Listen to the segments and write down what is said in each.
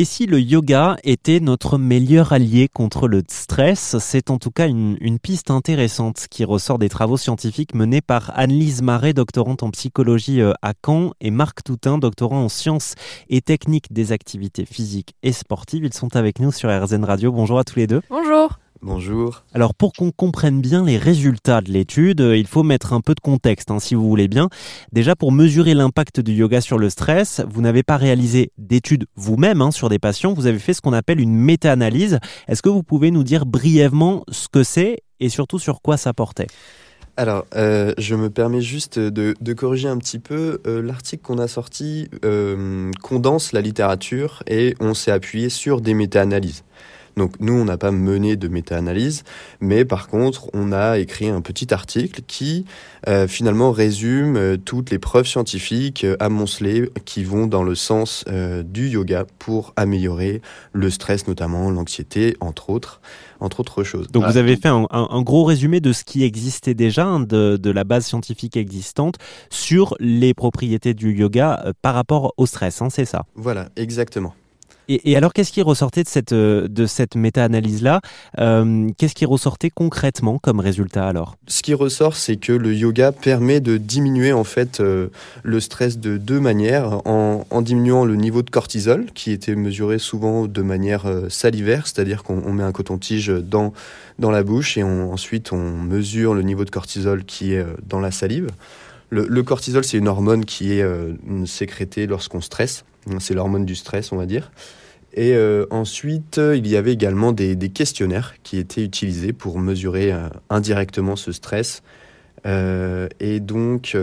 Et si le yoga était notre meilleur allié contre le stress, c'est en tout cas une, piste intéressante qui ressort des travaux scientifiques menés par Anne-Lise Marais, doctorante en psychologie euh, à Caen, et Marc Toutin, doctorant en sciences et techniques des activités physiques et sportives. Ils sont avec nous sur RZN Radio. Bonjour à tous les deux. Bonjour. Bonjour. Alors pour qu'on comprenne bien les résultats de l'étude, il faut mettre un peu de contexte, hein, si vous voulez bien. Déjà pour mesurer l'impact du yoga sur le stress, vous n'avez pas réalisé d'études vous-même hein, sur des patients, vous avez fait ce qu'on appelle une méta-analyse. Est-ce que vous pouvez nous dire brièvement ce que c'est et surtout sur quoi ça portait? Alors, euh, je me permets juste de, corriger un petit peu. Euh, l'article qu'on a sorti euh, condense la littérature et on s'est appuyé sur des méta-analyses. Donc nous, on n'a pas mené de méta-analyse, mais par contre, on a écrit un petit article qui euh, finalement résume euh, toutes les preuves scientifiques euh, amoncelées qui vont dans le sens du yoga pour améliorer le stress, notamment l'anxiété, entre autres entre autres choses. Donc vous avez fait un, gros résumé de ce qui existait déjà, hein, de, de, la base scientifique existante, sur les propriétés du yoga par rapport au stress, hein, c'est ça? Voilà, exactement. Et, alors, qu'est-ce qui ressortait de cette, euh, de cette méta-analyse-là euh, Qu'est-ce qui ressortait concrètement comme résultat alors? Ce qui ressort, c'est que le yoga permet de diminuer en fait euh, le stress de deux manières, en, diminuant le niveau de cortisol, qui était mesuré souvent de manière salivaire, c'est-à-dire qu'on met un coton-tige dans, dans la bouche et ensuite on mesure le niveau de cortisol qui est dans la salive. Le, cortisol, c'est une hormone qui est sécrétée lorsqu'on stresse. C'est l'hormone du stress, on va dire. Et euh, ensuite, il y avait également des, questionnaires qui étaient utilisés pour mesurer euh, indirectement ce stress. Euh, et donc,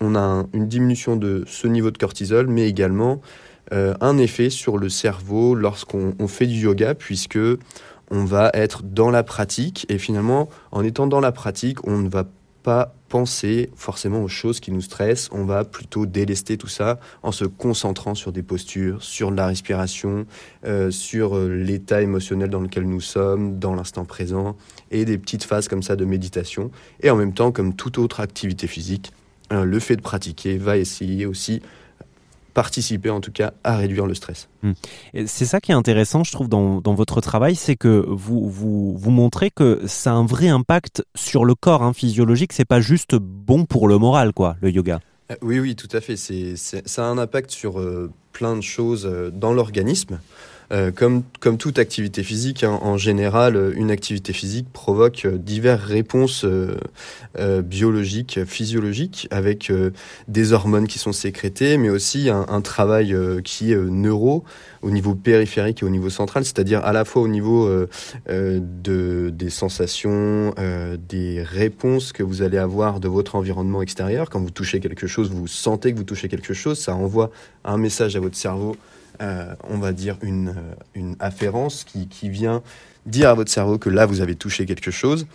on a une diminution de ce niveau de cortisol, mais également un effet sur le cerveau lorsqu'on fait du yoga, puisque on va être dans la pratique. Et finalement, en étant dans la pratique, on ne va pas penser forcément aux choses qui nous stressent, on va plutôt délester tout ça en se concentrant sur des postures, sur la respiration, euh, sur euh, l'état émotionnel dans lequel nous sommes, dans l'instant présent, et des petites phases comme ça de méditation. Et en même temps, comme toute autre activité physique, euh, le fait de pratiquer va essayer aussi participer en tout cas à réduire le stress. Hmm. C'est ça qui est intéressant, je trouve, dans, votre travail, c'est que vous, vous, vous montrez que ça a un vrai impact sur le corps hein, physiologique, c'est pas juste bon pour le moral, quoi, le yoga. Euh, oui, oui, tout à fait. C'est, ça a un impact sur euh, plein de choses euh, dans l'organisme. Euh, comme, comme toute activité physique, hein, en général, euh, une activité physique provoque euh, diverses réponses biologiques, physiologiques, avec des hormones qui sont sécrétées, mais aussi un, travail qui est neuro au niveau périphérique et au niveau central, c'est-à-dire à la fois au niveau de, des sensations, des réponses que vous allez avoir de votre environnement extérieur. Quand vous touchez quelque chose, vous sentez que vous touchez quelque chose, ça envoie un message à votre cerveau euh, on va dire, une, euh, afférence qui, qui, vient dire à votre cerveau que là, vous avez touché quelque chose.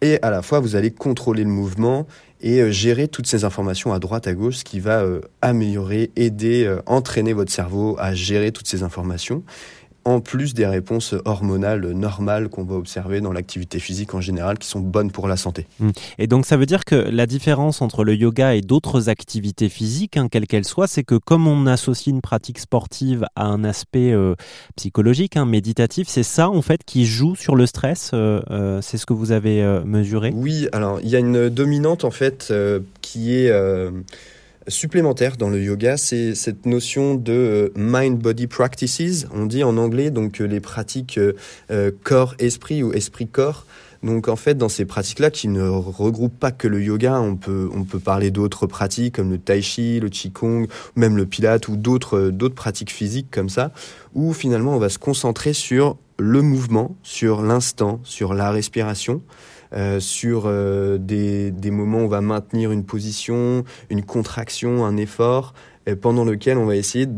Et à la fois, vous allez contrôler le mouvement et euh, gérer toutes ces informations à droite, à gauche, ce qui va améliorer, aider, entraîner votre cerveau à gérer toutes ces informations en plus des réponses hormonales normales qu'on va observer dans l'activité physique en général, qui sont bonnes pour la santé. Mmh. Et donc ça veut dire que la différence entre le yoga et d'autres activités physiques, hein, quelles qu'elles soient, c'est que comme on associe une pratique sportive à un aspect euh, psychologique, hein, méditatif, c'est ça en fait qui joue sur le stress, euh, euh, c'est ce que vous avez mesuré? Oui, alors il y a une dominante en fait qui est supplémentaire dans le yoga, c'est cette notion de euh, mind-body practices. On dit en anglais donc euh, les pratiques euh, corps-esprit ou esprit-corps. Donc en fait, dans ces pratiques-là, qui ne regroupent pas que le yoga, on peut, on peut parler d'autres pratiques comme le tai chi, le qigong, même le pilate ou d'autres, d'autres pratiques physiques comme ça, où finalement on va se concentrer sur le mouvement, sur l'instant, sur la respiration. Euh, sur euh, des, des, moments où on va maintenir une position, une contraction, un effort, pendant lequel on va essayer,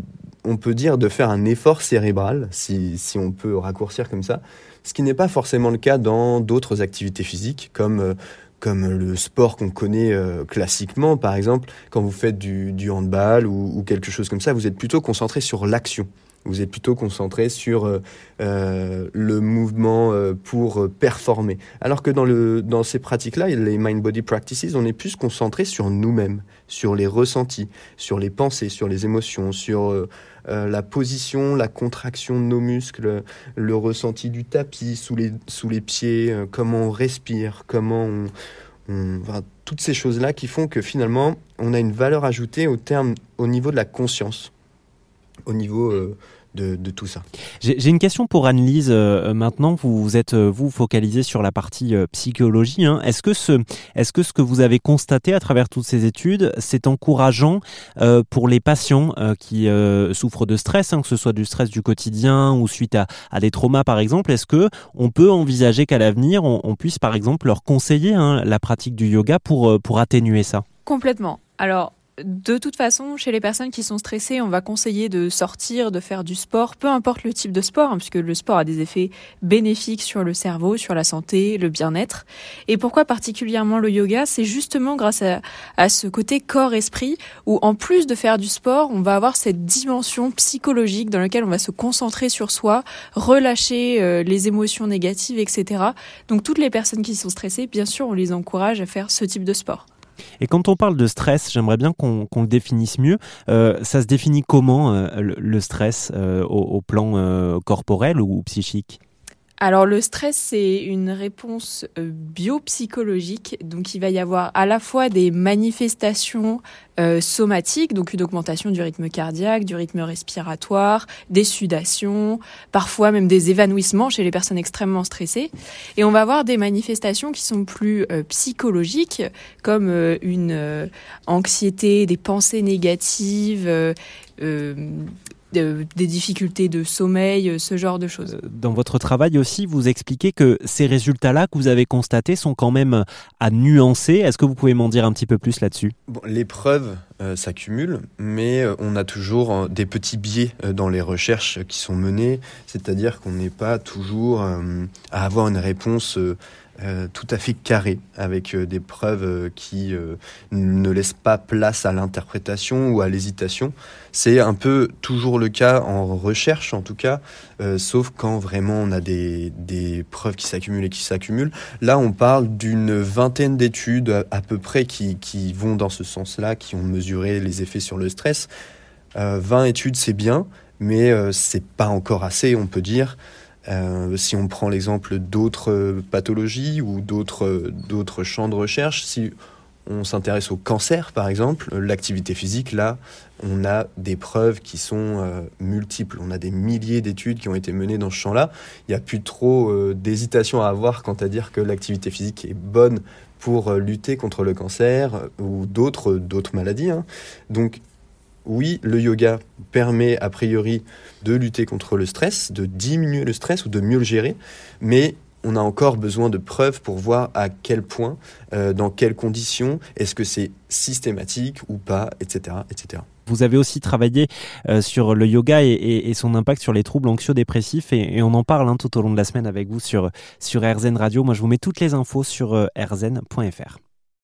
on peut dire, de faire un effort cérébral, si, si on peut raccourcir comme ça, ce qui n'est pas forcément le cas dans d'autres activités physiques, comme euh, comme le sport qu'on connaît classiquement, par exemple, quand vous faites du, du handball ou, ou, quelque chose comme ça, vous êtes plutôt concentré sur l'action. Vous êtes plutôt concentré sur le mouvement pour performer. Alors que dans, le, dans ces pratiques-là, les mind-body practices, on est plus concentré sur nous-mêmes, sur les ressentis, sur les pensées, sur les émotions, sur la position, la contraction de nos muscles, le ressenti du tapis sous les, sous les pieds, comment on respire, comment on toutes ces choses-là qui font que finalement, on a une valeur ajoutée au, terme, au niveau de la conscience, au niveau euh, de, tout ça. J'ai une question pour Anne-Lise. Euh, maintenant, vous, vous êtes euh, vous focalisé sur la partie euh, psychologie. Hein. Est-ce que ce, est-ce que ce que vous avez constaté à travers toutes ces études, c'est encourageant pour les patients qui souffrent de stress, hein, que ce soit du stress du quotidien ou suite à, à des traumas, par exemple? Est-ce que on peut envisager qu'à l'avenir, on, puisse, par exemple, leur conseiller hein, la pratique du yoga pour pour atténuer ça? Complètement. Alors, de toute façon, chez les personnes qui sont stressées, on va conseiller de sortir, de faire du sport, peu importe le type de sport, hein, puisque le sport a des effets bénéfiques sur le cerveau, sur la santé, le bien-être. Et pourquoi particulièrement le yoga? C'est justement grâce à, ce côté corps-esprit, où en plus de faire du sport, on va avoir cette dimension psychologique dans laquelle on va se concentrer sur soi, relâcher euh, les émotions négatives, etc. Donc toutes les personnes qui sont stressées, bien sûr, on les encourage à faire ce type de sport. Et quand on parle de stress, j'aimerais bien qu'on le définisse mieux. Euh, ça se définit comment euh, le, stress euh, au, plan corporel ou psychique? Alors le stress, c'est une réponse euh, biopsychologique, donc il va y avoir à la fois des manifestations euh, somatiques, donc une augmentation du rythme cardiaque, du rythme respiratoire, des sudations, parfois même des évanouissements chez les personnes extrêmement stressées, et on va avoir des manifestations qui sont plus euh, psychologiques, comme une anxiété, des pensées négatives, des difficultés de sommeil, euh, ce genre de choses. Euh, dans votre travail aussi, vous expliquez que ces résultats-là que vous avez constatés sont quand même à nuancer. Est-ce que vous pouvez m'en dire un petit peu plus là-dessus? Bon, Les preuves euh, s'accumulent, mais on a toujours des petits biais dans les recherches qui sont menées, c'est-à-dire qu'on n'est pas toujours à avoir une réponse euh, tout à fait carré, avec euh, des preuves euh, qui ne laissent pas place à l'interprétation ou à l'hésitation. C'est un peu toujours le cas en recherche, en tout cas, sauf quand vraiment on a des, des preuves qui s'accumulent et qui s'accumulent. Là, on parle d'une vingtaine d'études à, peu près qui, qui vont dans ce sens-là, qui ont mesuré les effets sur le stress. 20 études, c'est bien, mais c'est pas encore assez, on peut dire. Euh, si on prend l'exemple d'autres pathologies ou d'autres champs de recherche, si on s'intéresse au cancer par exemple, l'activité physique, là, on a des preuves qui sont euh, multiples. On a des milliers d'études qui ont été menées dans ce champ-là. Il n'y a plus trop euh, d'hésitation à avoir quant à dire que l'activité physique est bonne pour lutter contre le cancer ou d'autres d'autres maladies. Hein. Donc oui, le yoga permet a priori de lutter contre le stress, de diminuer le stress ou de mieux le gérer, mais on a encore besoin de preuves pour voir à quel point, euh, dans quelles conditions, est-ce que c'est systématique ou pas, etc. etc. Vous avez aussi travaillé euh, sur le yoga et, son impact sur les troubles anxio-dépressifs et, on en parle hein, tout au long de la semaine avec vous sur, sur RZN Radio. Moi, je vous mets toutes les infos sur euh, rzn.fr.